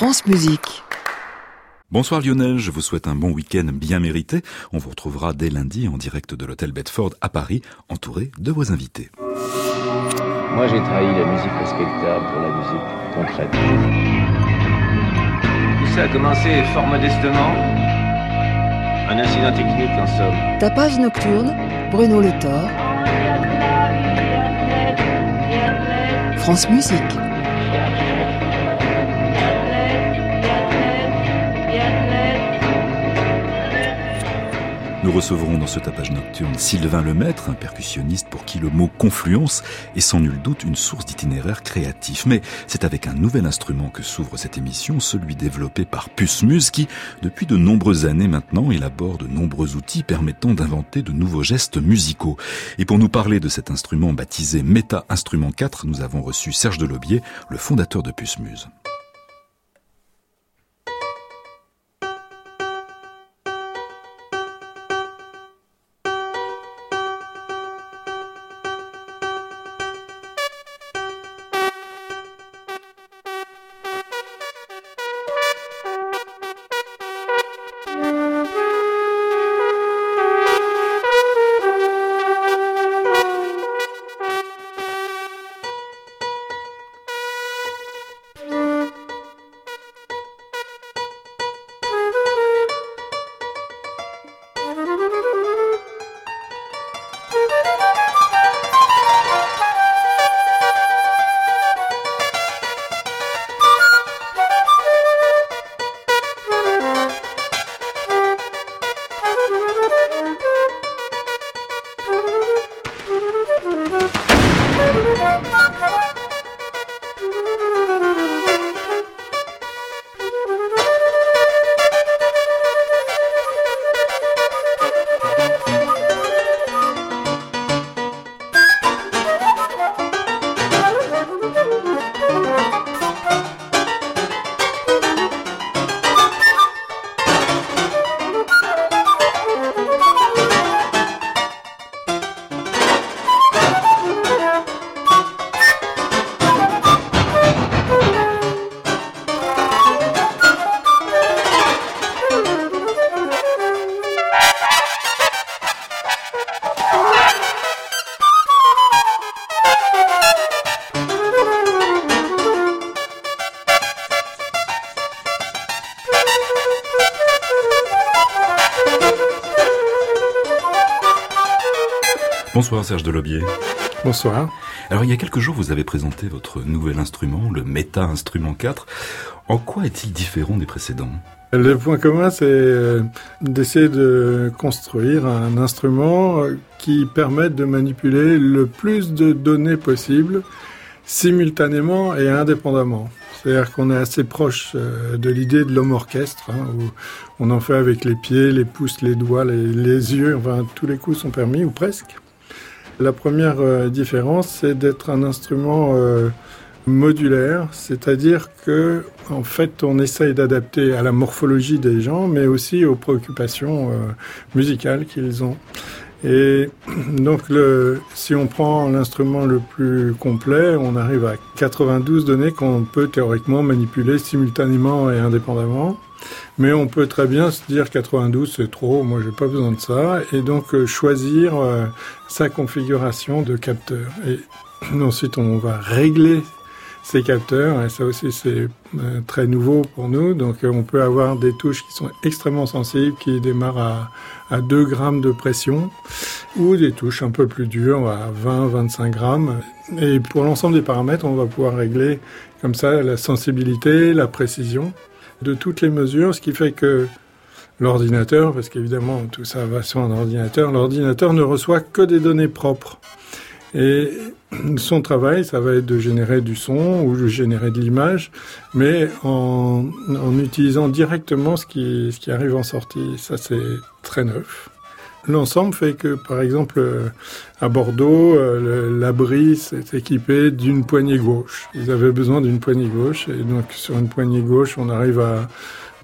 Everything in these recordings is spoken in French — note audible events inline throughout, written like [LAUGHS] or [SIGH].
France Musique. Bonsoir Lionel, je vous souhaite un bon week-end bien mérité. On vous retrouvera dès lundi en direct de l'hôtel Bedford à Paris, entouré de vos invités. Moi j'ai trahi la musique respectable pour la musique concrète. Tout ça a commencé fort modestement. Un incident technique en somme. Tapage nocturne, Bruno Le Thor. France Musique. Nous recevrons dans ce tapage nocturne Sylvain Lemaître, un percussionniste pour qui le mot confluence est sans nul doute une source d'itinéraire créatif. Mais c'est avec un nouvel instrument que s'ouvre cette émission, celui développé par Pusmus qui, depuis de nombreuses années maintenant, élabore de nombreux outils permettant d'inventer de nouveaux gestes musicaux. Et pour nous parler de cet instrument baptisé Meta Instrument 4, nous avons reçu Serge Delobier, le fondateur de Pusmus. Bonsoir Serge Delobier. Bonsoir. Alors il y a quelques jours, vous avez présenté votre nouvel instrument, le Meta Instrument 4. En quoi est-il différent des précédents? Le point commun, c'est euh, d'essayer de construire un instrument euh, qui permette de manipuler le plus de données possible simultanément et indépendamment. C'est-à-dire qu'on est assez proche euh, de l'idée de l'homme orchestre, hein, où on en fait avec les pieds, les pouces, les doigts, les, les yeux, enfin tous les coups sont permis, ou presque. La première euh, différence, c'est d'être un instrument euh, modulaire, c'est-à-dire que en fait, on essaye d'adapter à la morphologie des gens, mais aussi aux préoccupations euh, musicales qu'ils ont. Et [CLEARS THROAT] donc, le, si on prend l'instrument le plus complet, on arrive à 92 données qu'on peut théoriquement manipuler simultanément et indépendamment. Mais on peut très bien se dire 92 c'est trop, moi j'ai pas besoin de ça, et donc euh, choisir euh, sa configuration de capteur. Et [CLEARS THROAT] ensuite on va régler ces capteurs, et ça aussi c'est euh, très nouveau pour nous. Donc on peut avoir des touches qui sont extrêmement sensibles, qui démarrent à, à 2 grammes de pression, ou des touches un peu plus dures, à 20-25 grammes. Et pour l'ensemble des paramètres, on va pouvoir régler comme ça la sensibilité, la précision de toutes les mesures, ce qui fait que l'ordinateur, parce qu'évidemment tout ça va sur un ordinateur, l'ordinateur ne reçoit que des données propres. Et son travail, ça va être de générer du son ou de générer de l'image, mais en, utilisant directement ce qui arrive en sortie. Ça, c'est très neuf. L'ensemble fait que, par exemple, à Bordeaux, euh, l'abri s'est équipé d'une poignée gauche. Ils avaient besoin d'une poignée gauche, et donc sur une poignée gauche, on arrive à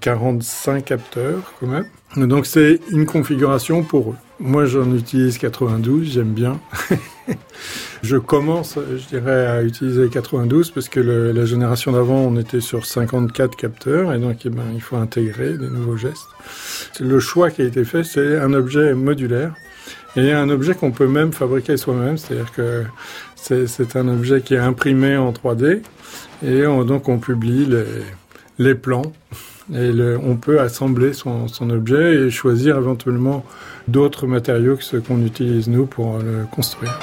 45 capteurs quand même. Donc c'est une configuration pour eux. Moi, j'en utilise 92, j'aime bien. [LAUGHS] je commence, je dirais, à utiliser 92 parce que la génération d'avant, on était sur 54 capteurs et donc eh ben, il faut intégrer des nouveaux gestes. Le choix qui a été fait, c'est un objet modulaire et un objet qu'on peut même fabriquer soi-même, c'est-à-dire que c'est un objet qui est imprimé en 3D et on, donc on publie les plans et on peut assembler son, son, objet et choisir éventuellement d'autres matériaux que ceux qu'on utilise nous pour le construire.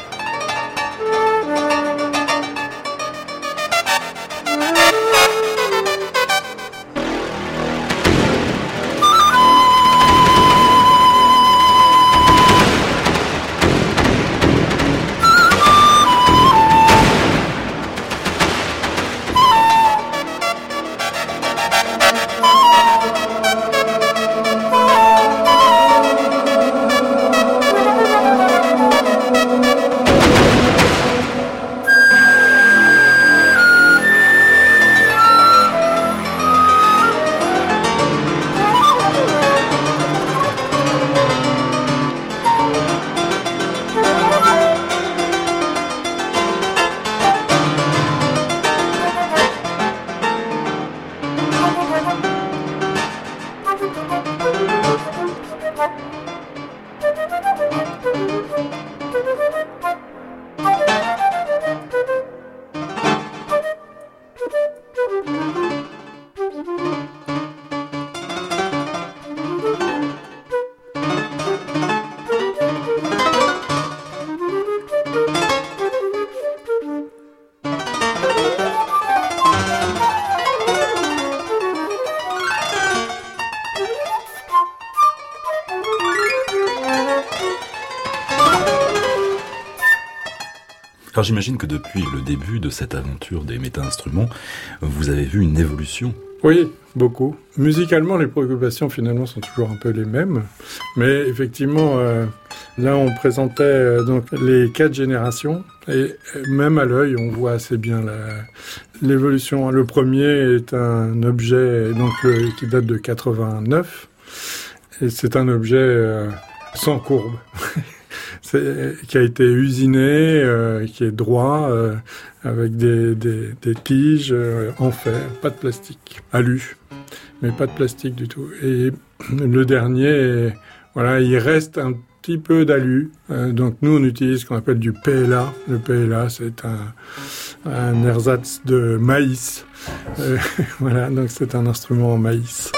J'imagine que depuis le début de cette aventure des méta-instruments, vous avez vu une évolution. Oui, beaucoup. Musicalement, les préoccupations finalement sont toujours un peu les mêmes, mais effectivement, euh, là on présentait euh, donc les quatre générations et même à l'œil, on voit assez bien l'évolution. Le premier est un objet donc qui date de 89 et c'est un objet euh, sans courbe. Qui a été usiné, euh, qui est droit, euh, avec des, des, tiges euh, en fer, pas de plastique, alu, mais pas de plastique du tout. Et le dernier, voilà, il reste un petit peu d'alu. Donc nous, on utilise ce qu'on appelle du PLA. Le PLA, c'est un, un ersatz de maïs. [LAUGHS] Voilà, donc c'est un instrument en maïs.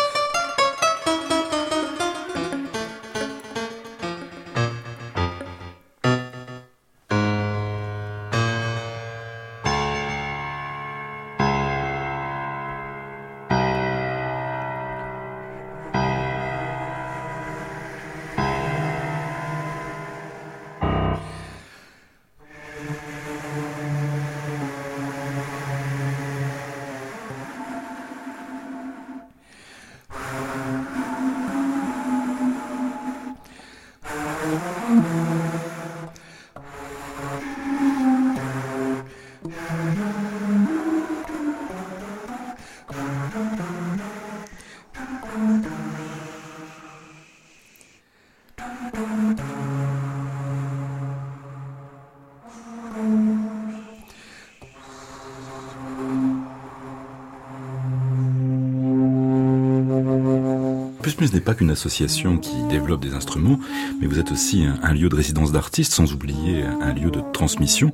Qu'une association qui développe des instruments, mais vous êtes aussi un, lieu de résidence d'artistes, sans oublier un lieu de transmission,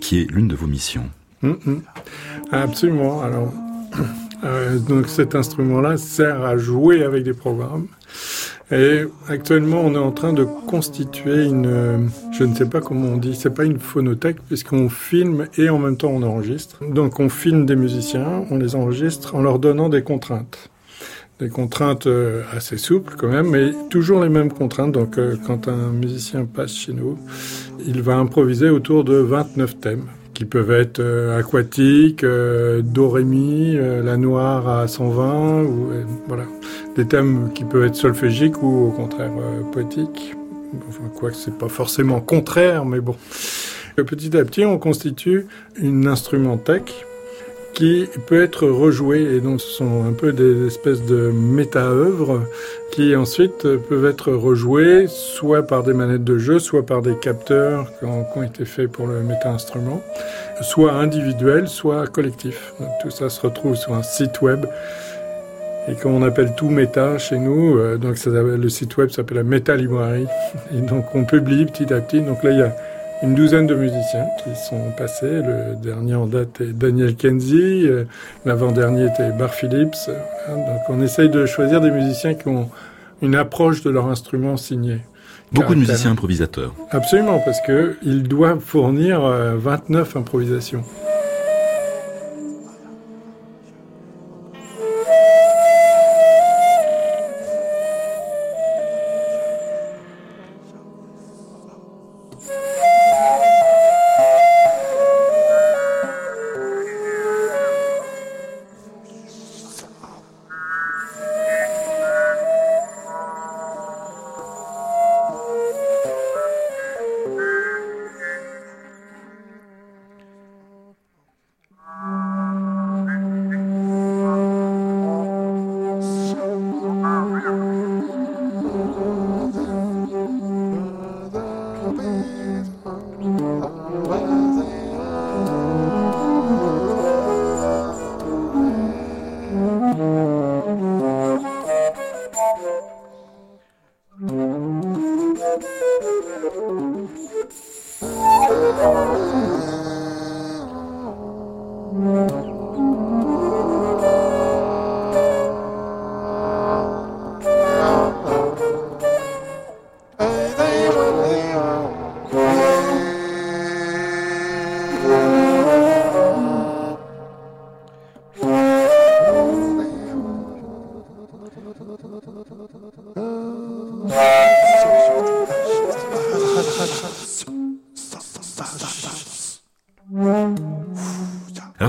qui est l'une de vos missions. Mm -hmm. Absolument. Alors, [CLEARS THROAT] euh, donc cet instrument-là sert à jouer avec des programmes. Et actuellement, on est en train de constituer une, je ne sais pas comment on dit, c'est pas une phonothèque puisqu'on filme et en même temps on enregistre. Donc on filme des musiciens, on les enregistre en leur donnant des contraintes des contraintes euh, assez souples quand même, mais toujours les mêmes contraintes. Donc euh, quand un musicien passe chez nous, il va improviser autour de 29 thèmes qui peuvent être euh, aquatiques, euh, do ré mi, euh, la noire à 120, ou voilà, des thèmes qui peuvent être solfégiques ou au contraire poétiques. Enfin, quoi que c'est pas forcément contraire, mais bon. Petit à petit, on constitue une instrumenthèque qui peut être rejoué. Et donc, ce sont un peu des espèces de méta-œuvres qui ensuite peuvent être rejouées soit par des manettes de jeu, soit par des capteurs qui ont, qui été faits pour le méta-instrument, soit individuels, soit collectifs. Donc, tout ça se retrouve sur un site web. Et comme on appelle tout méta chez nous, euh, donc le site web s'appelle la Meta Library. Et donc on publie petit à petit. Donc là, il y a une douzaine de musiciens qui sont passés. Le dernier en date est Daniel Kenzie, euh, l'avant-dernier était Bar Phillips. Donc on essaye de choisir des musiciens qui ont une approche de leur instrument signé. Beaucoup de musiciens improvisateurs. Absolument, parce qu'ils doivent fournir 29 euh, improvisations.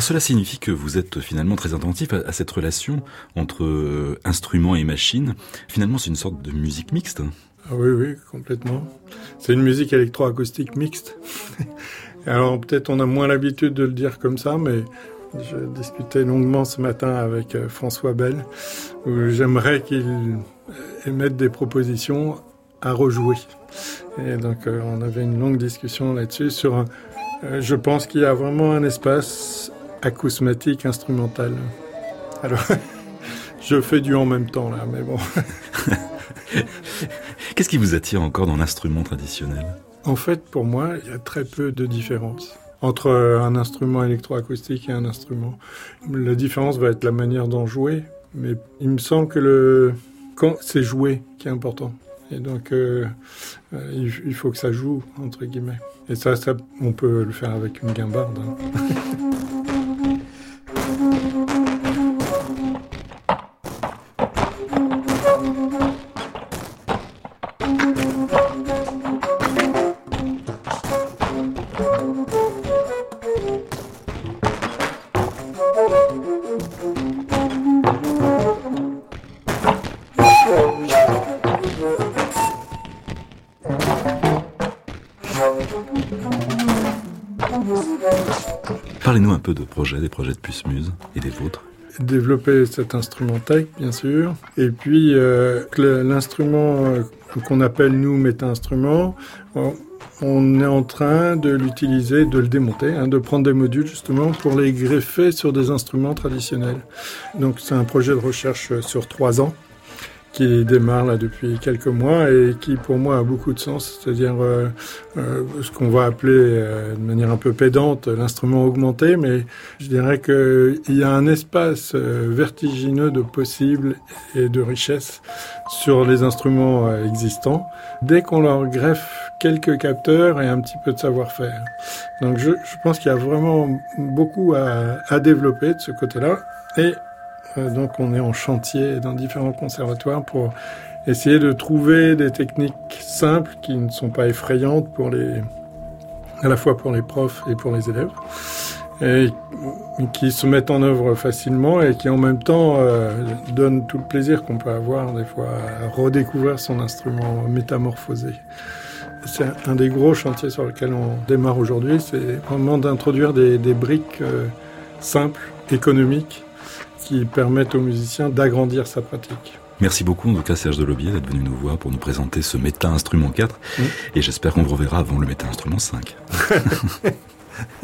Cela signifie que vous êtes finalement très attentif à, cette relation entre euh, instruments et machines. Finalement, c'est une sorte de musique mixte. Ah oui, oui, complètement. C'est une musique électroacoustique mixte. [LAUGHS] Alors peut-être on a moins l'habitude de le dire comme ça, mais je discutais longuement ce matin avec euh, François Bell, où j'aimerais qu'il émette des propositions à rejouer. Et donc euh, on avait une longue discussion là-dessus sur un, je pense qu'il y a vraiment un espace acousmatique instrumentale. Alors, [LAUGHS] je fais du en même temps là, mais bon. [LAUGHS] Qu'est-ce qui vous attire encore dans l'instrument traditionnel? En fait, pour moi, il y a très peu de différence entre un instrument électroacoustique et un instrument. La différence va être la manière d'en jouer, mais il me semble que le quand c'est joué qui est important. Et donc, euh, euh, il faut que ça joue, entre guillemets. Et ça, ça on peut le faire avec une guimbarde. Hein. [LAUGHS] peu de projets, des projets de Puce-Muse et des vôtres. Développer cet instrument tech, bien sûr, et puis euh, l'instrument euh, qu'on appelle nous méta-instrument, on est en train de l'utiliser, de le démonter, hein, de prendre des modules justement pour les greffer sur des instruments traditionnels. Donc c'est un projet de recherche sur trois ans qui démarre là depuis quelques mois et qui pour moi a beaucoup de sens, c'est-à-dire euh, euh, ce qu'on va appeler euh, de manière un peu pédante l'instrument augmenté, mais je dirais qu'il y a un espace vertigineux de possibles et de richesses sur les instruments existants. Dès qu'on leur greffe quelques capteurs et un petit peu de savoir-faire. Donc je, je pense qu'il y a vraiment beaucoup à, à développer de ce côté-là. Et euh, donc on est en chantier dans différents conservatoires pour essayer de trouver des techniques simples qui ne sont pas effrayantes à la fois pour les profs et pour les élèves, et qui se mettent en œuvre facilement et qui en même temps euh, donnent tout le plaisir qu'on peut avoir des fois à redécouvrir son instrument métamorphosé. C'est un des gros chantiers sur lesquels on démarre aujourd'hui, c'est vraiment d'introduire des, briques euh, simples, économiques, qui permettent aux musiciens d'agrandir sa pratique. Merci beaucoup en tout cas Serge Delobier d'être venu nous voir pour nous présenter ce méta-instrument 4 et j'espère qu'on vous reverra avant le méta-instrument 5.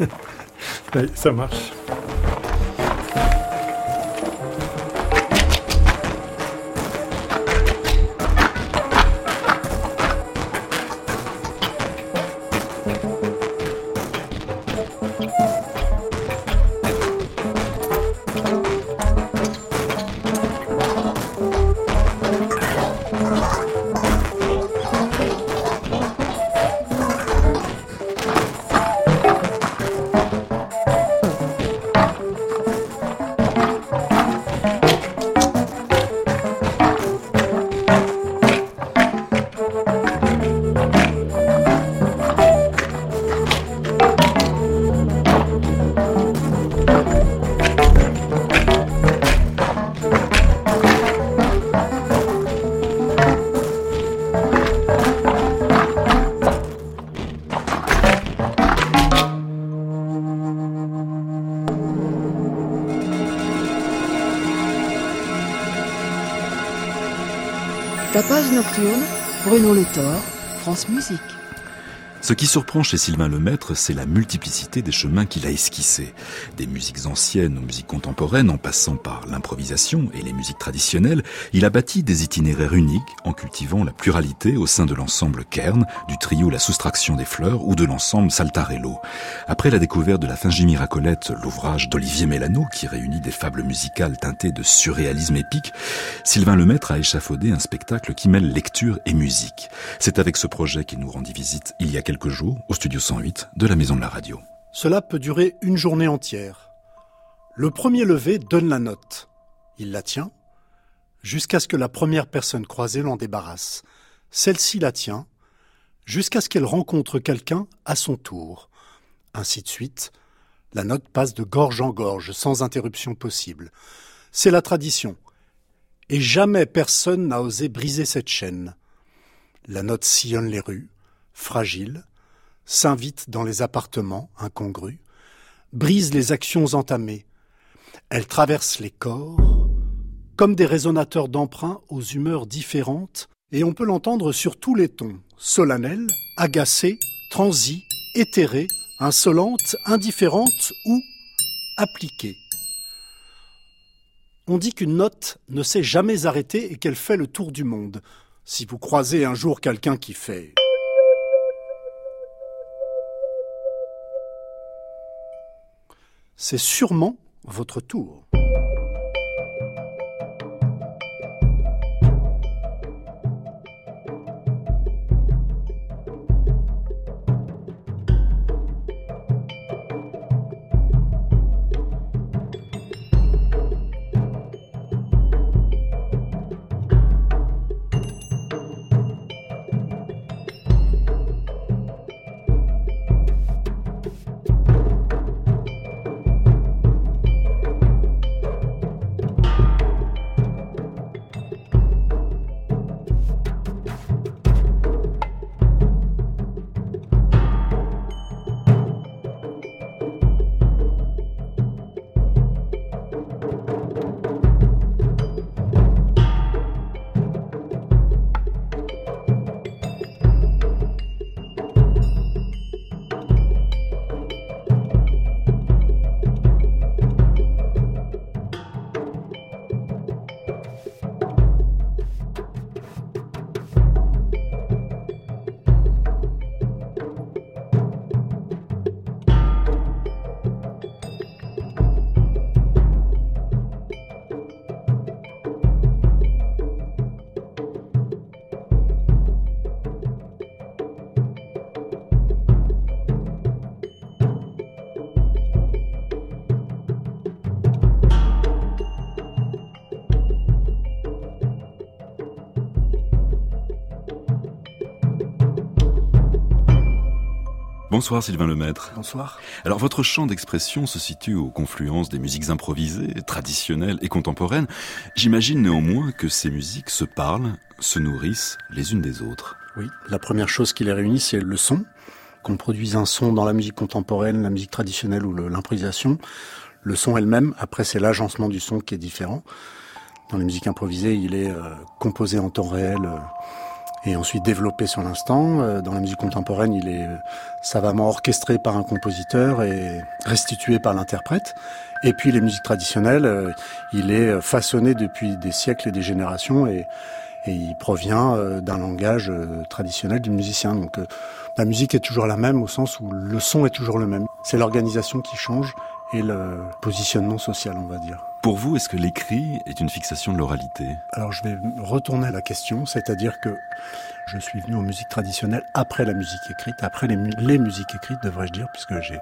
[LAUGHS] oui, ça marche. Nocturne, Bruno Le Thor, France Musique. Ce qui surprend chez Sylvain Lemaître, c'est la multiplicité des chemins qu'il a esquissés. Des musiques anciennes aux musiques contemporaines, en passant par l'improvisation et les musiques traditionnelles, il a bâti des itinéraires uniques en cultivant la pluralité au sein de l'ensemble Kern, du trio La Soustraction des Fleurs ou de l'ensemble Saltarello. Après la découverte de la Fingie Miracolette, l'ouvrage d'Olivier Mélano, qui réunit des fables musicales teintées de surréalisme épique, Sylvain Lemaître a échafaudé un spectacle qui mêle lecture et musique. C'est avec ce projet qu'il nous rendit visite il y a quelques jours au studio 108 de la Maison de la Radio. Cela peut durer une journée entière. Le premier levé donne la note. Il la tient jusqu'à ce que la première personne croisée l'en débarrasse. Celle-ci la tient jusqu'à ce qu'elle rencontre quelqu'un à son tour. Ainsi de suite, la note passe de gorge en gorge sans interruption possible. C'est la tradition. Et jamais personne n'a osé briser cette chaîne. La note sillonne les rues, fragile, s'invite dans les appartements incongrus, brise les actions entamées. Elle traverse les corps comme des résonateurs d'emprunt aux humeurs différentes, et on peut l'entendre sur tous les tons, solennelle, agacée, transi, éthérée, insolente, indifférente ou appliquée. On dit qu'une note ne s'est jamais arrêtée et qu'elle fait le tour du monde. Si vous croisez un jour quelqu'un qui fait c'est sûrement votre tour. Bonsoir Sylvain Lemaître. Bonsoir. Alors votre champ d'expression se situe aux confluences des musiques improvisées, traditionnelles et contemporaines. J'imagine néanmoins que ces musiques se parlent, se nourrissent les unes des autres. Oui, la première chose qui les réunit, c'est le son. Qu'on produise un son dans la musique contemporaine, la musique traditionnelle ou l'improvisation. le son est le même. Après, c'est l'agencement du son qui est différent. Dans les musiques improvisées, il est euh, composé en temps réel euh, et ensuite développé sur l'instant. Euh, dans la musique contemporaine, il est savamment orchestré par un compositeur et restitué par l'interprète. Et puis les musiques traditionnelles, il est façonné depuis des siècles et des générations et, et il provient d'un langage traditionnel du musicien. Donc la musique est toujours la même au sens où le son est toujours le même. C'est l'organisation qui change et le positionnement social, on va dire. Pour vous, est-ce que l'écrit est une fixation de l'oralité? Alors je vais retourner à la question, c'est-à-dire que je suis venu aux musiques traditionnelles après la musique écrite, après les, musiques écrites, devrais-je dire, puisque j'ai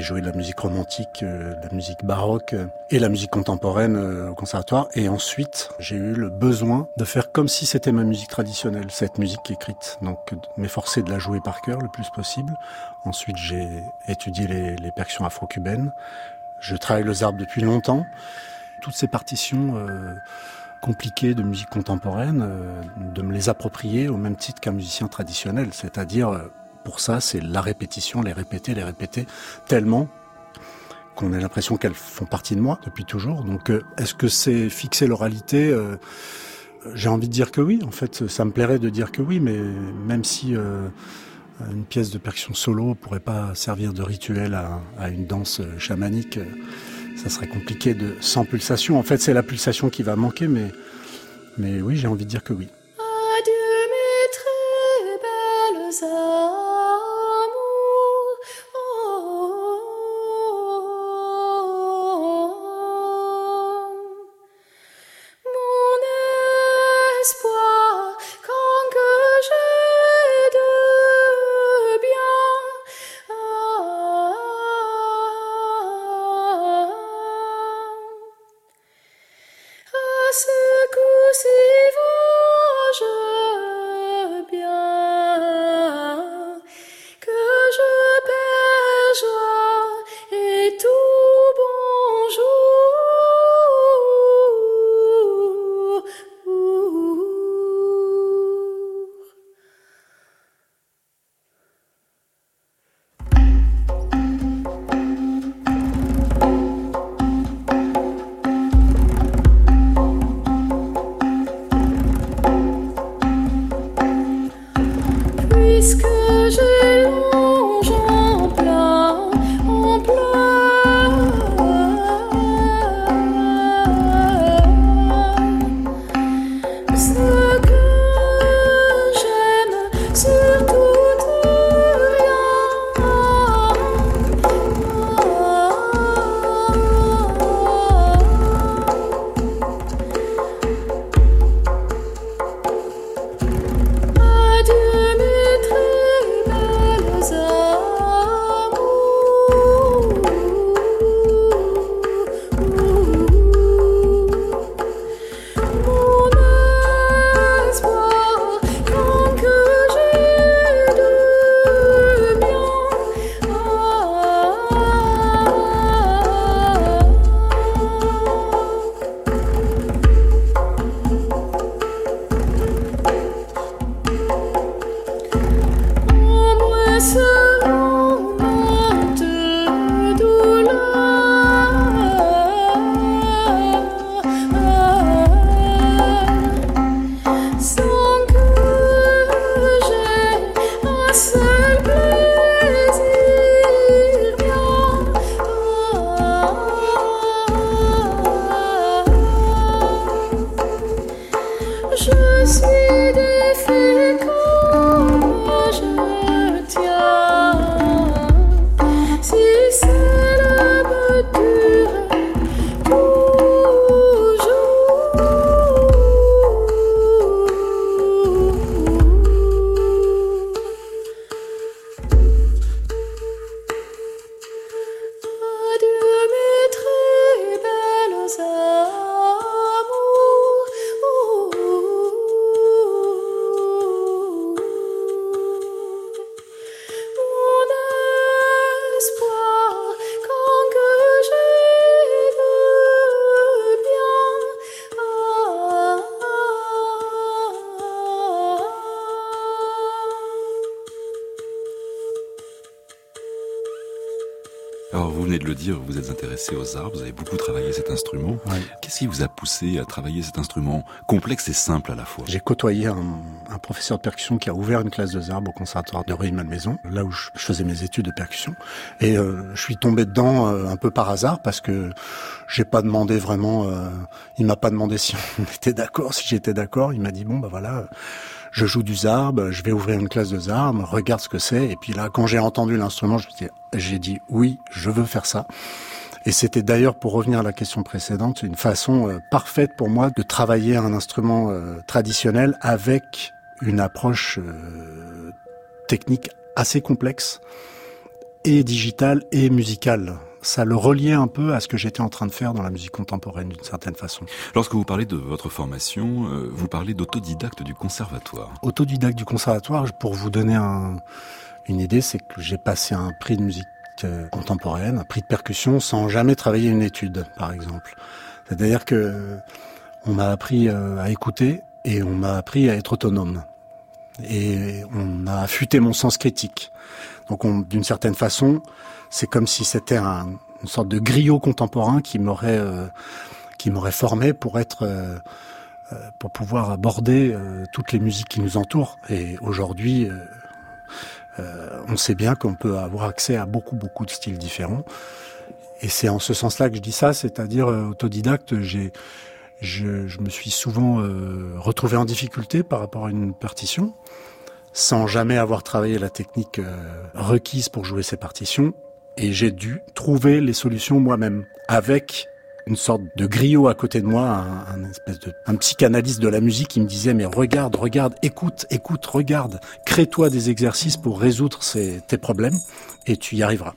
joué de la musique romantique, euh, la musique baroque euh, et la musique contemporaine euh, au conservatoire. Et ensuite, j'ai eu le besoin de faire comme si c'était ma musique traditionnelle, cette musique écrite. Donc, m'efforcer de la jouer par cœur le plus possible. Ensuite, j'ai étudié les percussions afro-cubaines. Je travaille le zarb depuis longtemps. Toutes ces partitions euh, compliquées de musique contemporaine, euh, de me les approprier au même titre qu'un musicien traditionnel. C'est-à-dire, euh, pour ça, c'est la répétition, les répéter, les répéter, tellement qu'on a l'impression qu'elles font partie de moi depuis toujours. Donc, est-ce que c'est fixer l'oralité J'ai envie de dire que oui. En fait, ça me plairait de dire que oui, mais même si une pièce de percussion solo pourrait pas servir de rituel à, une danse chamanique. Ça serait compliqué de sans pulsation. En fait, c'est la pulsation qui va manquer, mais mais oui, j'ai envie de dire que oui. Dire, vous êtes intéressé aux arts, vous avez beaucoup travaillé cet instrument. Qu'est-ce qui vous a poussé à travailler cet instrument complexe et simple à la fois? J'ai côtoyé un, professeur de percussion qui a ouvert une classe de zarb au conservatoire de Rueil-Malmaison, là où je, faisais mes études de percussion. Et euh, je suis tombé dedans euh, un peu par hasard parce que j'ai pas demandé vraiment. Euh, il m'a pas demandé si [LAUGHS] on était d'accord, si j'étais d'accord. Il m'a dit bon bah voilà je joue du zarb, je vais ouvrir une classe de zarb, regarde ce que c'est. Et puis là, quand j'ai entendu l'instrument, j'ai dit oui, je veux faire ça. Et c'était d'ailleurs, pour revenir à la question précédente, une façon euh, parfaite pour moi de travailler un instrument euh, traditionnel avec une approche euh, technique assez complexe et digitale et musicale ça le reliait un peu à ce que j'étais en train de faire dans la musique contemporaine d'une certaine façon. Lorsque vous parlez de votre formation, euh, vous parlez d'autodidacte du conservatoire. Autodidacte du conservatoire, pour vous donner une idée, c'est que j'ai passé un prix de musique euh, contemporaine, un prix de percussion, sans jamais travailler une étude, par exemple. C'est-à-dire que on m'a appris euh, à écouter et on m'a appris à être autonome. Et on a affûté mon sens critique. Donc d'une certaine façon, c'est comme si c'était un, une sorte de griot contemporain qui m'aurait euh, qui m'aurait formé pour être euh, euh, pour pouvoir aborder toutes les musiques qui nous entourent. Et aujourd'hui, on sait bien qu'on peut avoir accès à beaucoup beaucoup de styles différents. Et c'est en ce sens-là que je dis ça, c'est-à-dire autodidacte. J'ai je, je, me suis souvent retrouvé en difficulté par rapport à une partition, sans jamais avoir travaillé la technique requise pour jouer ces partitions et j'ai dû trouver les solutions moi-même avec une sorte de griot à côté de moi, un, psychanalyste de la musique qui me disait mais regarde, regarde, écoute, écoute, regarde, crée-toi des exercices pour résoudre tes problèmes et tu y arriveras.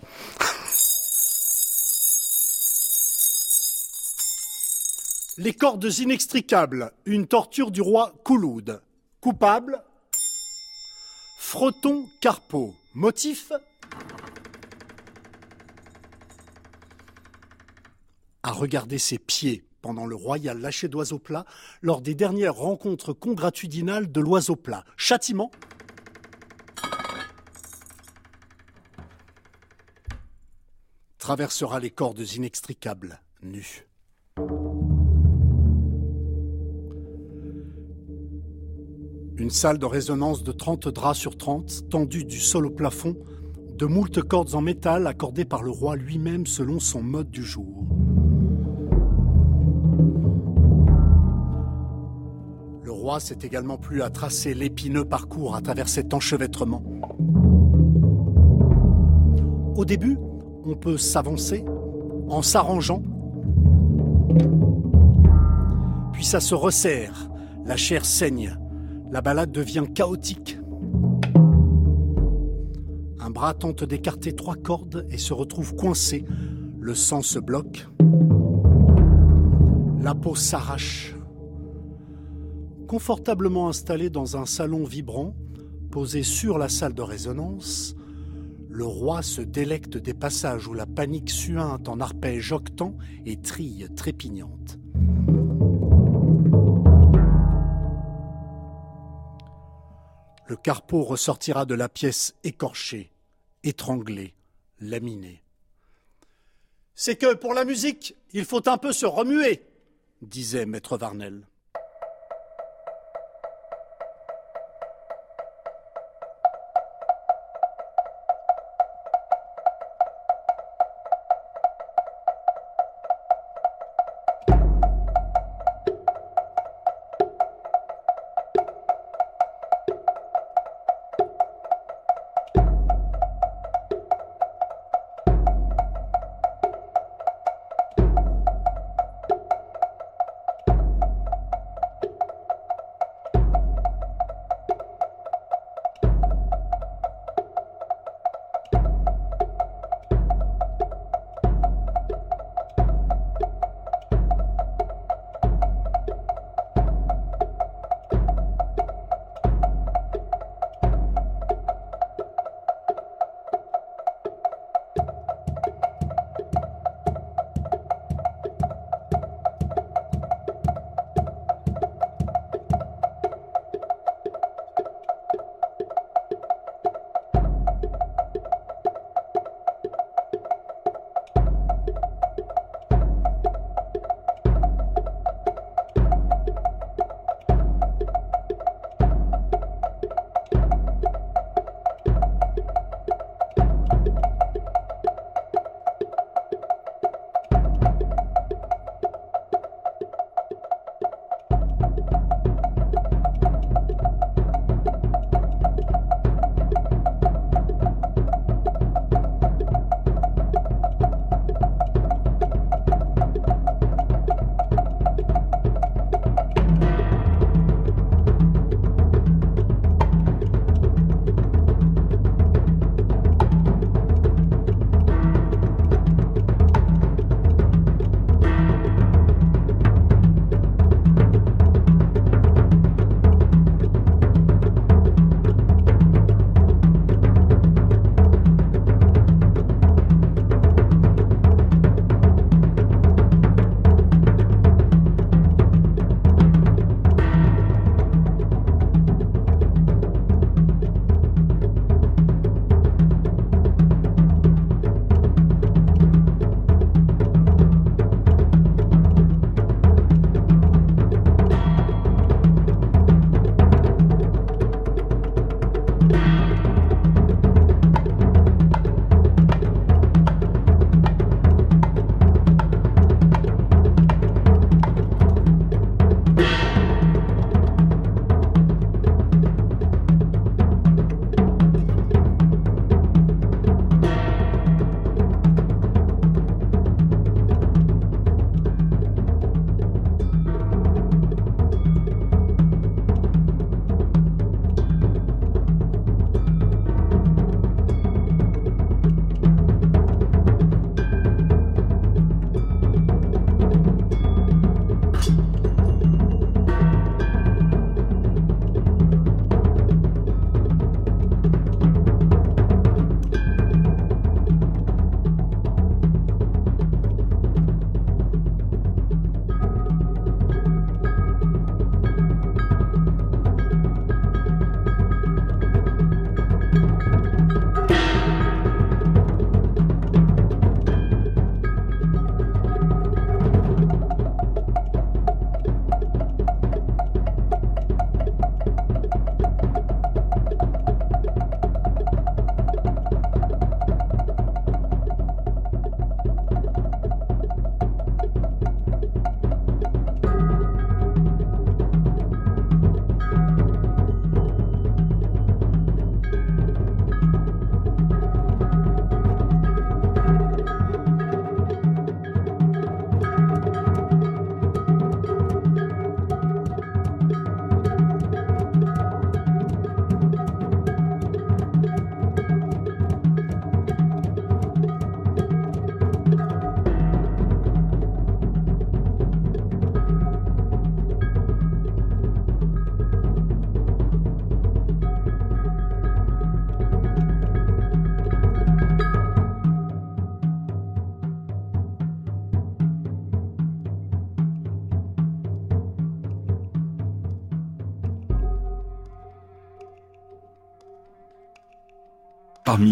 Les cordes inextricables, une torture du roi Kouloud. Coupable, Froton Carpeau. Motif, à regarder ses pieds pendant le royal lâcher d'oiseau plat lors des dernières rencontres congratudinales de l'oiseau plat. Châtiment traversera les cordes inextricables, nues. Une salle de résonance de 30 draps sur 30, tendue du sol au plafond, de moultes cordes en métal accordées par le roi lui-même selon son mode du jour. Roi s'est également plu à tracer l'épineux parcours à travers cet enchevêtrement. Au début, on peut s'avancer en s'arrangeant, puis ça se resserre, la chair saigne, la balade devient chaotique. Un bras tente d'écarter trois cordes et se retrouve coincé, le sang se bloque, la peau s'arrache. Confortablement installé dans un salon vibrant, posé sur la salle de résonance, le roi se délecte des passages où la panique suinte en arpège octant et trille trépignante. Le carpeau ressortira de la pièce écorché, étranglé, laminé. C'est que pour la musique, il faut un peu se remuer, disait maître Varnel.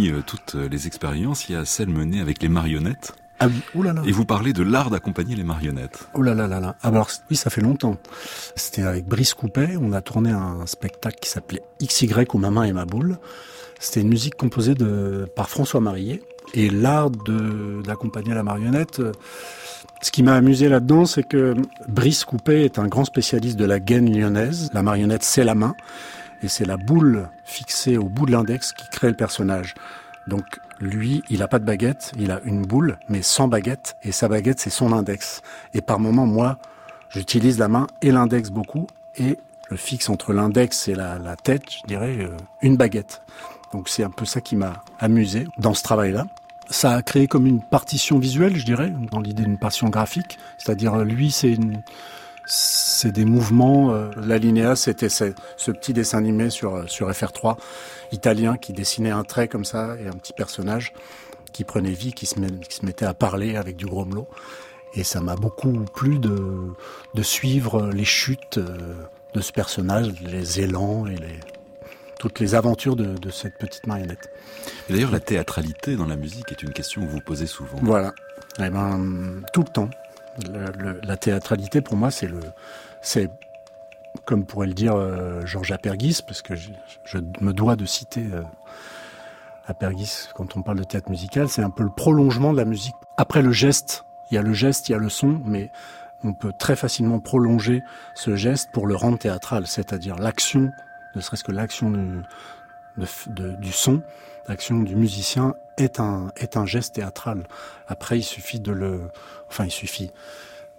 Parmi euh, toutes les expériences, il y a celle menée avec les marionnettes. Ah oui, oulala. Et vous parlez de l'art d'accompagner les marionnettes. Oh là là là là. Ah, Alors oui, ça fait longtemps. C'était avec Brice Coupet. On a tourné un spectacle qui s'appelait XY ou Ma main et ma boule. C'était une musique composée de par François Marillet. Et l'art d'accompagner la marionnette. euh, Ce qui m'a amusé là-dedans, c'est que Brice Coupet est un grand spécialiste de la gaine lyonnaise. La marionnette, c'est la main. Et c'est la boule fixée au bout de l'index qui crée le personnage. Donc lui, il a pas de baguette, il a une boule, mais sans baguette, et sa baguette, c'est son index. Et par moment, moi, j'utilise la main et l'index beaucoup, et je fixe entre l'index et la, tête, je dirais, euh, une baguette. Donc c'est un peu ça qui m'a amusé dans ce travail-là. Ça a créé comme une partition visuelle, je dirais, dans l'idée d'une partition graphique. C'est-à-dire, lui, c'est une, c'est des mouvements. euh, L'alinéa, c'était ce, ce petit dessin animé sur, euh, sur FR3 italien qui dessinait un trait comme ça et un petit personnage qui prenait vie, qui se, met- qui se mettait à parler avec du grommelot. Et ça m'a beaucoup plu de, de suivre les chutes euh, de ce personnage, les élans et les, toutes les aventures de, de cette petite marionnette. Et d'ailleurs, la théâtralité dans la musique est une question que vous posez souvent. Voilà. Eh ben, tout le temps. La théâtralité, pour moi, c'est comme pourrait le dire euh, Georges Apergis, parce que je, me dois de citer euh, Apergis quand on parle de théâtre musical, c'est un peu le prolongement de la musique. Après le geste, il y a le geste, il y a le son, mais on peut très facilement prolonger ce geste pour le rendre théâtral, c'est-à-dire l'action, ne serait-ce que l'action du son, l'action du musicien est un, est un geste théâtral. Après, il suffit de le... Enfin, il suffit.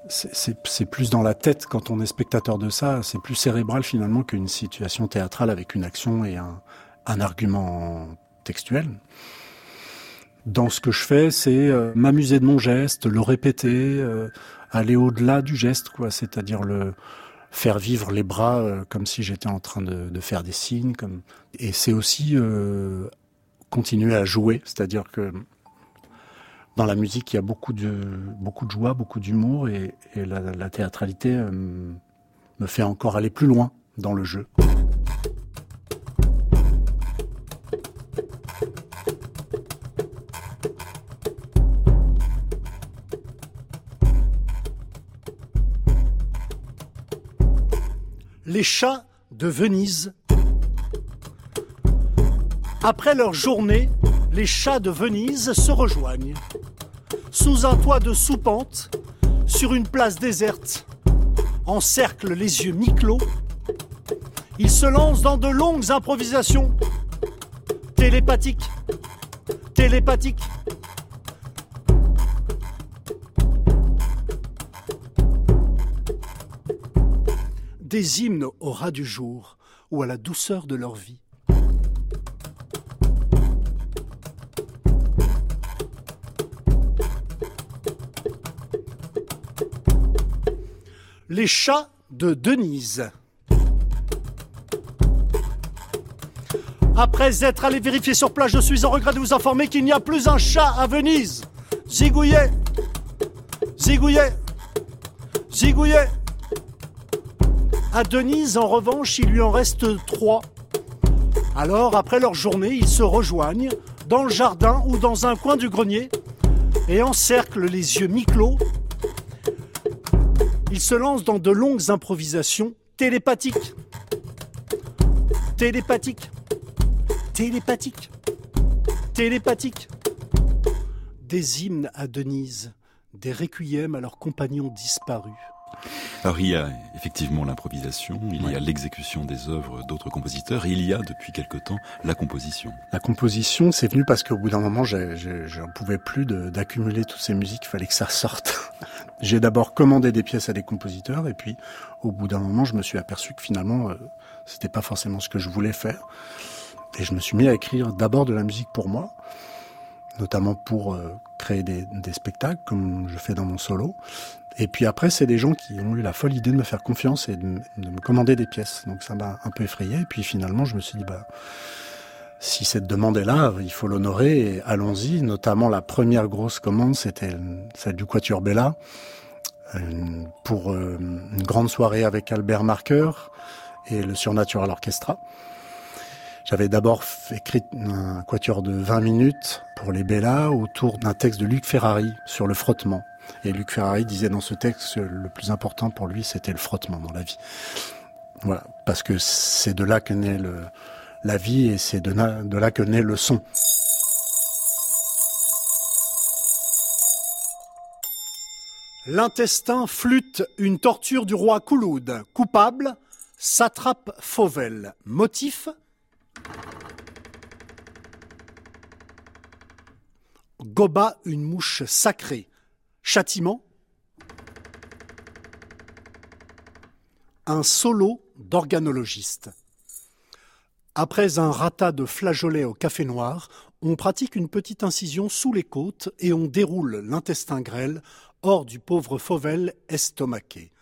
C'est- plus dans la tête quand on est spectateur de ça, c'est plus cérébral finalement qu'une situation théâtrale avec une action et un, un argument textuel. Dans ce que je fais, c'est euh, m'amuser de mon geste, le répéter, euh, aller au-delà du geste, quoi. C'est-à-dire le faire vivre les bras euh, comme si j'étais en train de, de faire des signes, comme et c'est aussi continuer à jouer, c'est-à-dire que dans la musique, il y a beaucoup de, beaucoup de joie, beaucoup d'humour, et, la théâtralité euh, me fait encore aller plus loin dans le jeu. Les chats de Venise. Après leur journée, les chats de Venise se rejoignent. Sous un toit de soupente, sur une place déserte, encerclent les yeux mi-clos. Ils se lancent dans de longues improvisations télépathiques. Télépathiques. Des hymnes au ras du jour ou à la douceur de leur vie. Les chats de Denise. Après être allé vérifier sur place, je suis en regret de vous informer qu'il n'y a plus un chat à Venise. Zigouillet Zigouillet Zigouillet À Denise, en revanche, il lui en reste trois. Alors, après leur journée, ils se rejoignent dans le jardin ou dans un coin du grenier et encerclent les yeux mi-clos il se lance dans de longues improvisations télépathiques. Télépathiques. Télépathiques. Télépathiques. Des hymnes à Denise, des requiems à leurs compagnons disparus. Alors il y a effectivement l'improvisation, il y a l'exécution des œuvres d'autres compositeurs, et il y a depuis quelque temps la composition. La composition, c'est venu parce qu'au bout d'un moment, je n'en pouvais plus d'accumuler toutes ces musiques, il fallait que ça sorte. [LAUGHS] j'ai d'abord commandé des pièces à des compositeurs, et puis au bout d'un moment, je me suis aperçu que finalement, euh, c'était pas forcément ce que je voulais faire. Et je me suis mis à écrire d'abord de la musique pour moi, notamment pour euh, créer des, des spectacles, comme je fais dans mon solo. Et puis après, c'est des gens qui ont eu la folle idée de me faire confiance et de, me- de me commander des pièces. Donc ça m'a un peu effrayé. Et puis finalement, je me suis dit, bah, si cette demande est là, il faut l'honorer allons-y. Notamment la première grosse commande, c'était celle du Quatuor Bella pour euh, une grande soirée avec Albert Marqueur et le Surnatural Orchestra. J'avais d'abord écrit un quatuor de 20 minutes pour les Bellas autour d'un texte de Luc Ferrari sur le frottement. Et Luc Ferrari disait dans ce texte que le plus important pour lui, c'était le frottement dans la vie. Voilà, parce que c'est de là que naît la vie et c'est de, là que naît le son. L'intestin flûte une torture du roi Kouloud. Coupable, satrape Fauvel. Motif Goba une mouche sacrée. Châtiment Un solo d'organologiste. Après un rata de flageolet au café noir, on pratique une petite incision sous les côtes et on déroule l'intestin grêle hors du pauvre Fauvel estomaqué.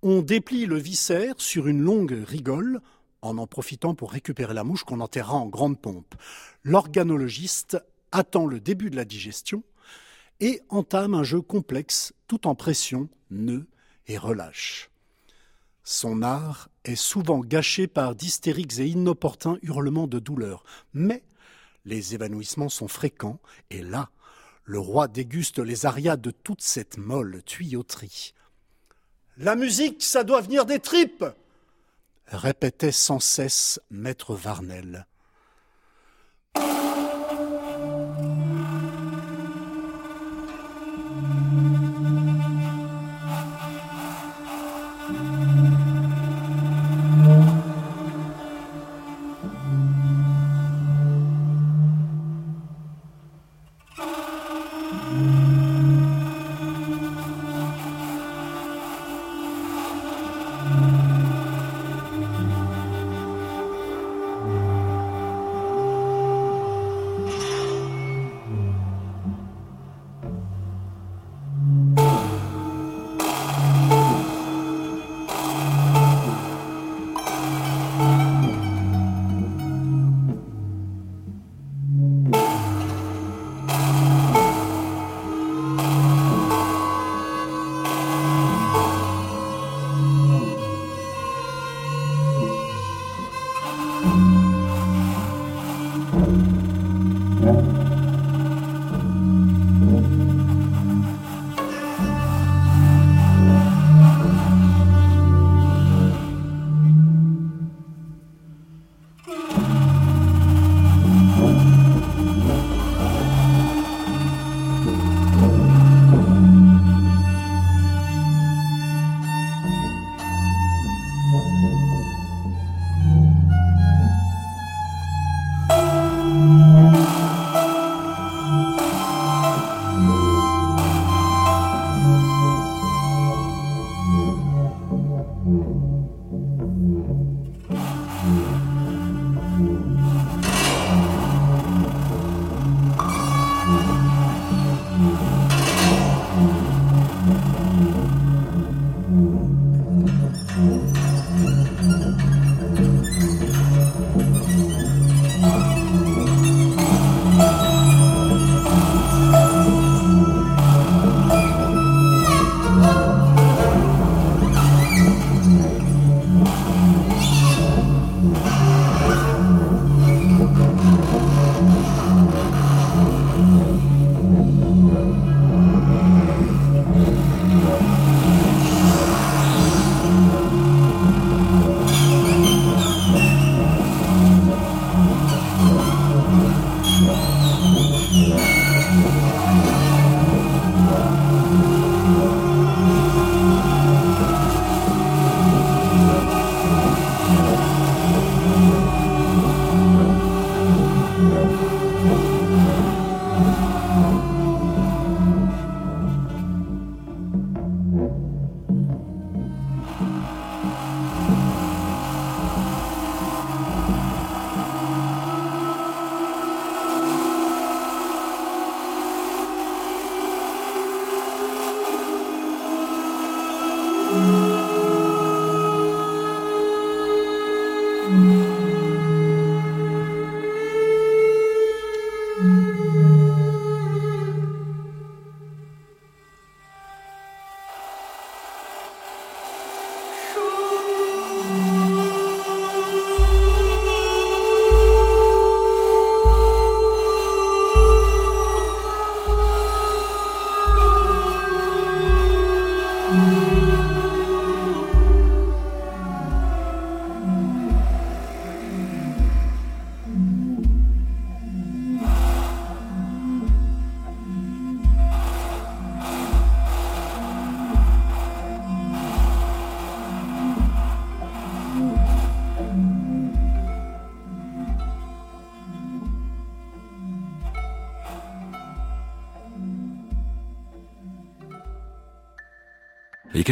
On déplie le viscère sur une longue rigole, en en profitant pour récupérer la mouche qu'on enterra en grande pompe. L'organologiste attend le début de la digestion et entame un jeu complexe tout en pression, nœud et relâche. Son art est souvent gâché par d'hystériques et inopportuns hurlements de douleur, mais les évanouissements sont fréquents, et là, le roi déguste les arias de toute cette molle tuyauterie. La musique, ça doit venir des tripes répétait sans cesse maître Varnel.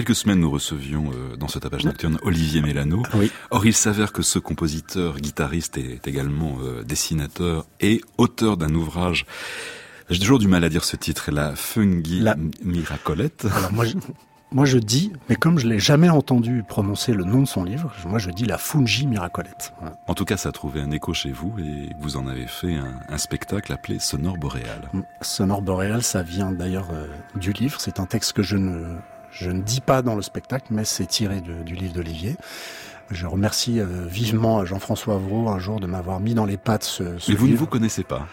Quelques semaines, nous recevions euh, dans ce tapage nocturne Olivier Mélano. Oui. Or, il s'avère que ce compositeur, guitariste est également euh, dessinateur et auteur d'un ouvrage j'ai toujours du mal à dire ce titre, la Fungi La- Miracolette. Alors moi, je, moi je dis, mais comme je l'ai jamais entendu prononcer le nom de son livre, moi je dis la Fungi Miracolette. En tout cas, ça a trouvé un écho chez vous et vous en avez fait un, un spectacle appelé Sonore Boréal. Sonore boréal, ça vient d'ailleurs euh, du livre. C'est un texte que je ne, je ne dis pas dans le spectacle, mais c'est tiré de- du livre d'Olivier. Je remercie euh, vivement Jean-François Avrault un jour de m'avoir mis dans les pattes ce, ce Mais vous ne vous connaissez pas.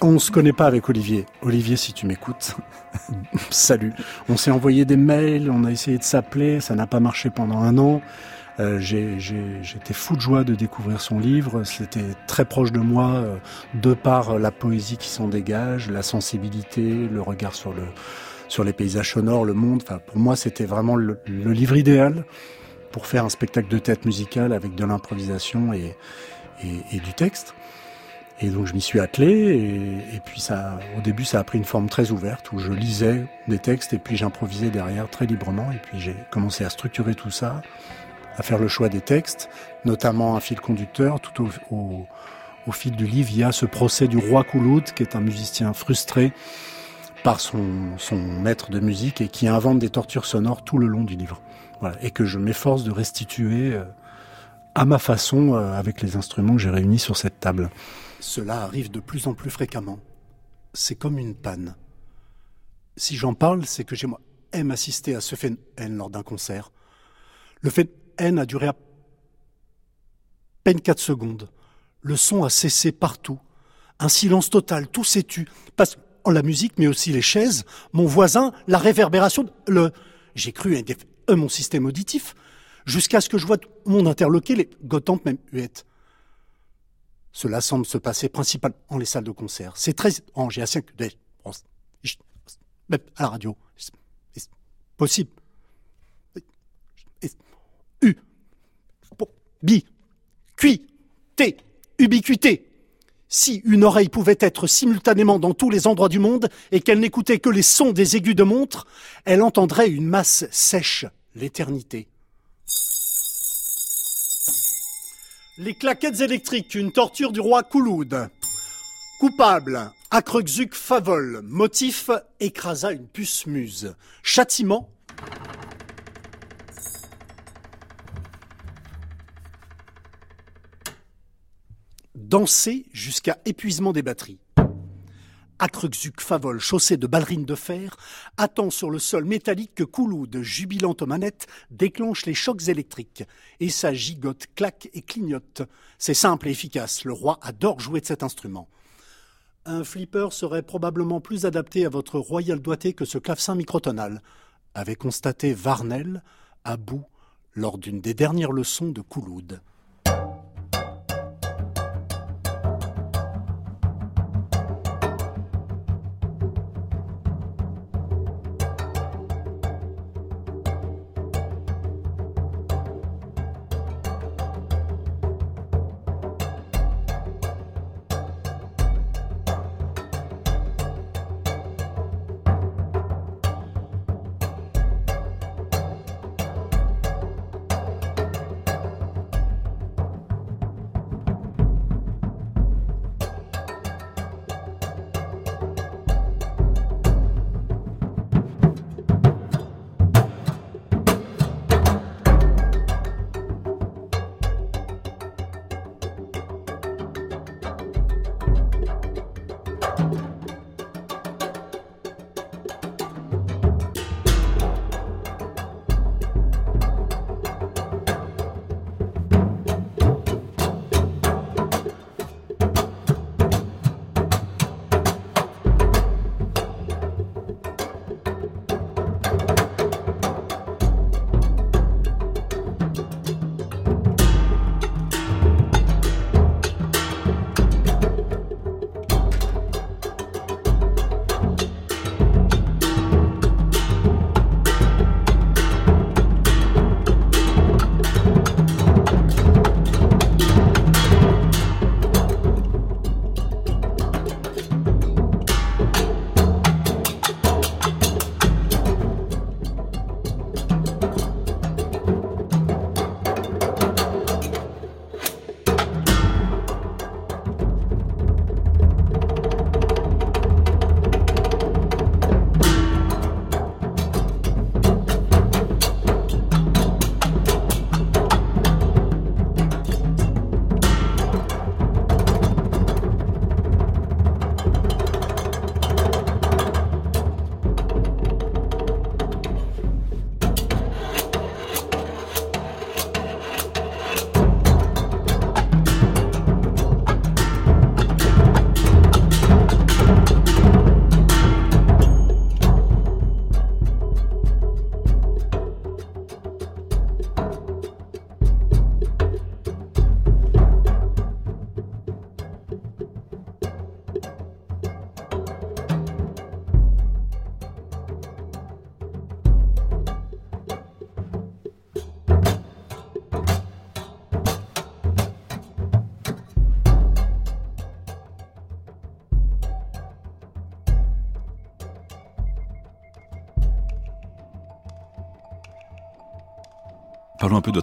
On se connaît pas avec Olivier. Olivier, si tu m'écoutes, [LAUGHS] salut. On s'est envoyé des mails, on a essayé de s'appeler, ça n'a pas marché pendant un an. Euh, J'étais fou de joie de découvrir son livre. C'était très proche de moi, euh, de par la poésie qui s'en dégage, la sensibilité, le regard sur le sur les paysages sonores, le monde. Enfin, pour moi, c'était vraiment le, le livre idéal pour faire un spectacle de tête musicale avec de l'improvisation et, et, et du texte. Et donc je m'y suis attelé et, et puis ça, au début ça a pris une forme très ouverte où je lisais des textes et puis j'improvisais derrière très librement et puis j'ai commencé à structurer tout ça, à faire le choix des textes, notamment un fil conducteur. Tout au, au, au fil du livre, il y a ce procès du roi Kouloud qui est un musicien frustré par son, maître de musique et qui invente des tortures sonores tout le long du livre. Voilà. Et que je m'efforce de restituer euh, à ma façon euh, avec les instruments que j'ai réunis sur cette table. Cela arrive de plus en plus fréquemment. C'est comme une panne. Si j'en parle, c'est que j'ai moi assister à ce phénomène lors d'un concert. Le phénomène a duré à peine 4 secondes. Le son a cessé partout. Un silence total, tout s'est tu. La musique, mais aussi les chaises, mon voisin, la réverbération, le... J'ai cru à mon système auditif, jusqu'à ce que je vois mon interloqué, les gotantes même huettes. Cela semble se passer principalement dans les salles de concert. C'est très rangé à 5 même à la radio. C'est possible? U. Bi. Cui. T. Ubiquité. Si une oreille pouvait être simultanément dans tous les endroits du monde et qu'elle n'écoutait que les sons des aigus de montre, elle entendrait une masse sèche, l'éternité. Les claquettes électriques, une torture du roi Kouloud. Coupable, Akrekzuk Favol. Motif, écrasa une puce muse. Châtiment, danser jusqu'à épuisement des batteries. Akrekzuk Favol, chaussé de ballerines de fer, attend sur le sol métallique que Kouloud, jubilant aux manettes, déclenche les chocs électriques. Et ça gigote, claque et clignote. C'est simple et efficace. Le roi adore jouer de cet instrument. Un flipper serait probablement plus adapté à votre royal doigté que ce clavecin microtonal, avait constaté Varnel à bout lors d'une des dernières leçons de Kouloud.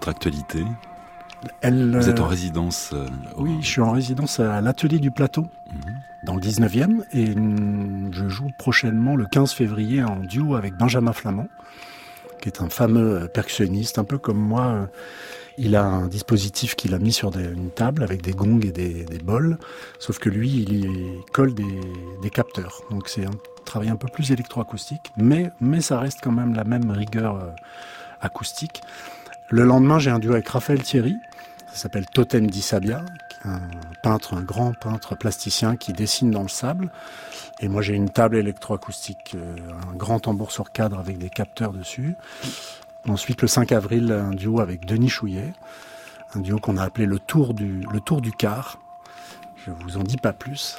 Actualité. Elle, Vous êtes en euh, résidence euh, au- Oui, je suis en résidence à l'atelier du plateau, Mhm. dans le 19e, et je joue prochainement le 15 février en duo avec Benjamin Flamand, qui est un fameux euh, percussionniste, un peu comme moi. Il a un dispositif qu'il a mis sur des- une table avec des gongs et des, des bols, sauf que lui, il y colle des, des capteurs. Donc c'est un travail un peu plus électroacoustique, mais, mais ça reste quand même la même rigueur acoustique. Le lendemain, j'ai un duo avec Raphaël Thierry, ça s'appelle Totem di Sabia, un peintre, un grand peintre plasticien qui dessine dans le sable. Et moi, j'ai une table électroacoustique, euh, un grand tambour sur cadre avec des capteurs dessus. Ensuite, le 5 avril, un duo avec Denis Chouillet, un duo qu'on a appelé le Tour du, le tour du Car. Je vous en dis pas plus.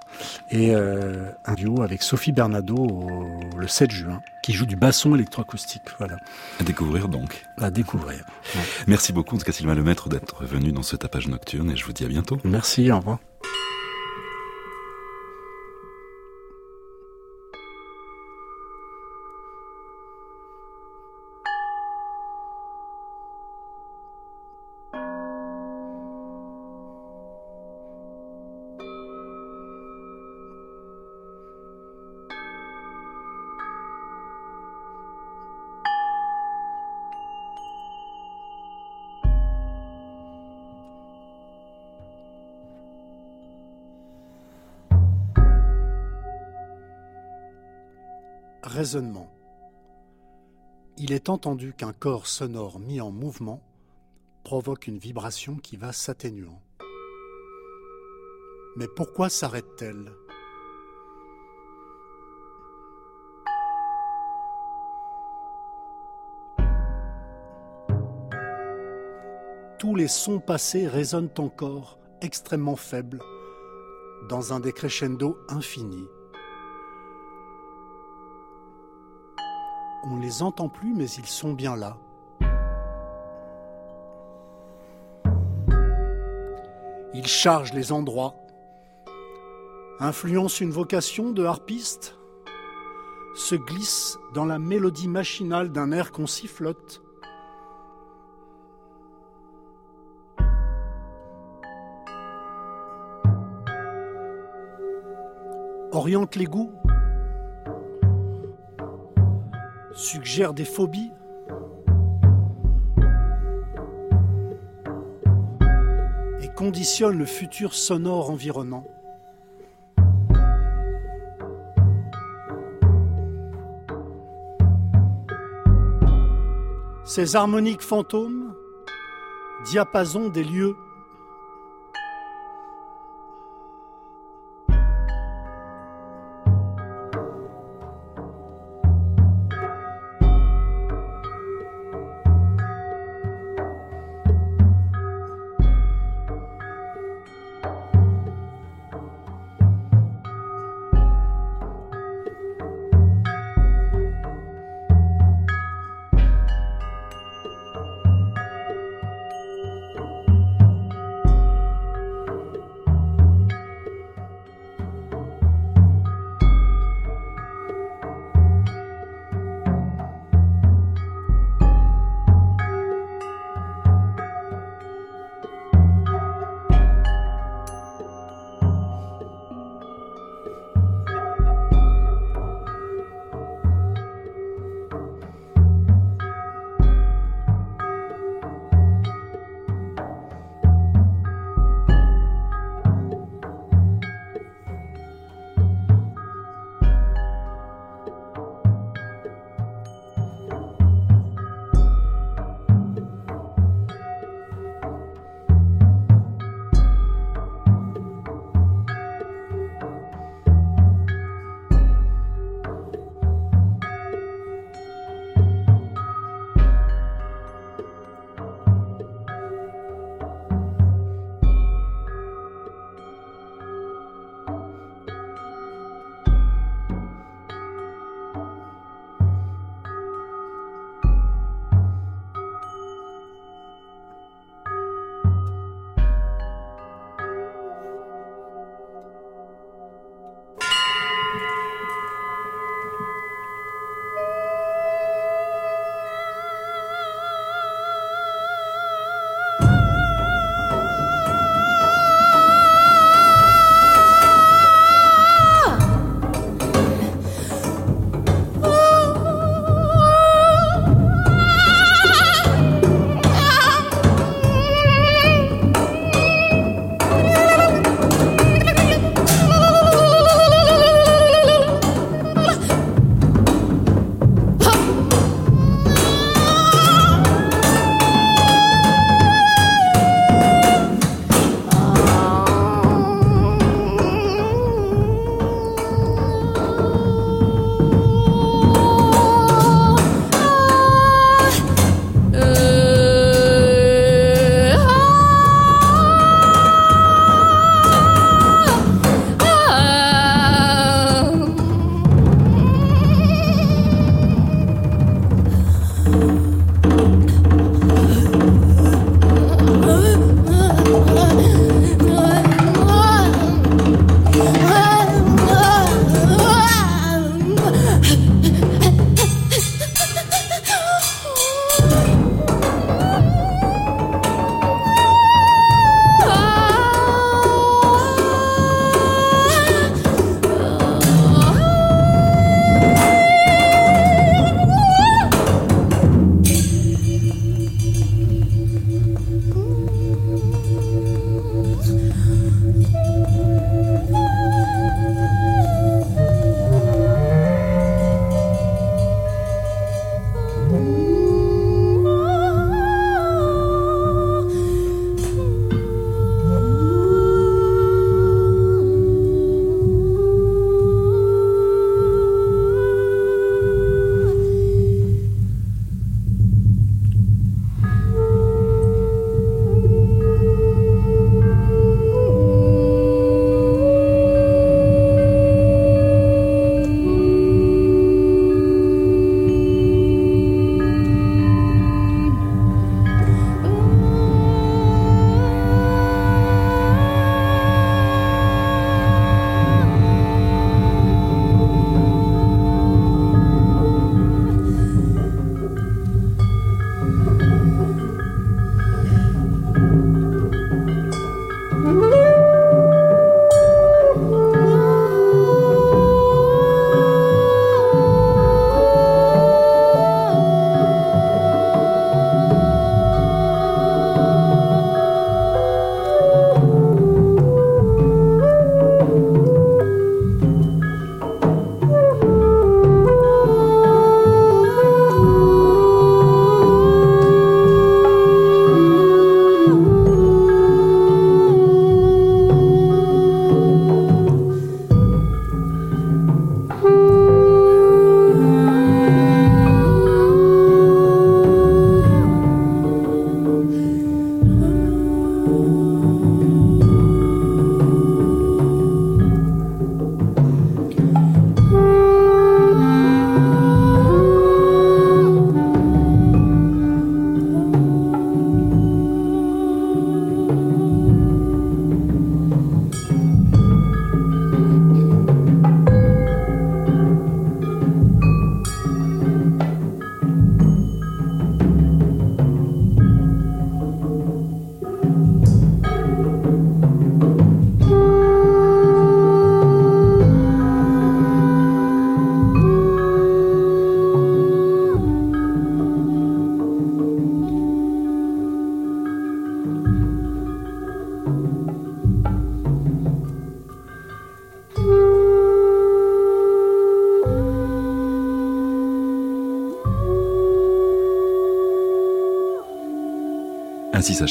Et euh, un duo avec Sophie Bernado au- le 7 juin, qui joue du basson électroacoustique. Voilà, À découvrir donc. à découvrir. Merci beaucoup en tout cas Sylvain Lemaître d'être venu dans ce tapage nocturne et je vous dis à bientôt. Merci, au revoir. Il est entendu qu'un corps sonore mis en mouvement provoque une vibration qui va s'atténuant. Mais pourquoi s'arrête-t-elle? Tous les sons passés résonnent encore, extrêmement faibles, dans un décrescendo infini. On ne les entend plus, mais ils sont bien là. Ils chargent les endroits, influencent une vocation de harpiste, se glissent dans la mélodie machinale d'un air qu'on sifflote. Oriente les goûts, suggère des phobies. Et conditionne le futur sonore environnant. Ces harmoniques fantômes, diapason des lieux,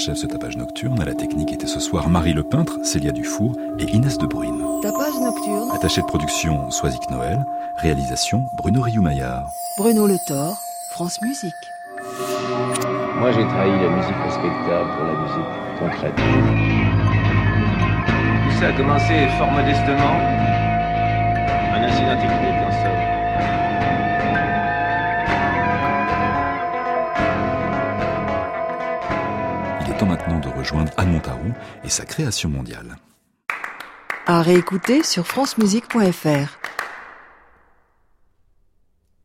Ainsi s'achève ce tapage nocturne. À la technique était ce soir Marie Le Peintre, Célia Dufour et Inès de Bruyne. Tapage nocturne. Attaché de production Soisic Noël. Réalisation Bruno Rioux-Maillard. Bruno Le Thor, France Musique. Moi, j'ai trahi la musique respectable pour la musique concrète. Tout ça a commencé fort modestement. Un incident technique, rejoindre Anne Montarou et sa création mondiale. À réécouter sur francemusique.fr.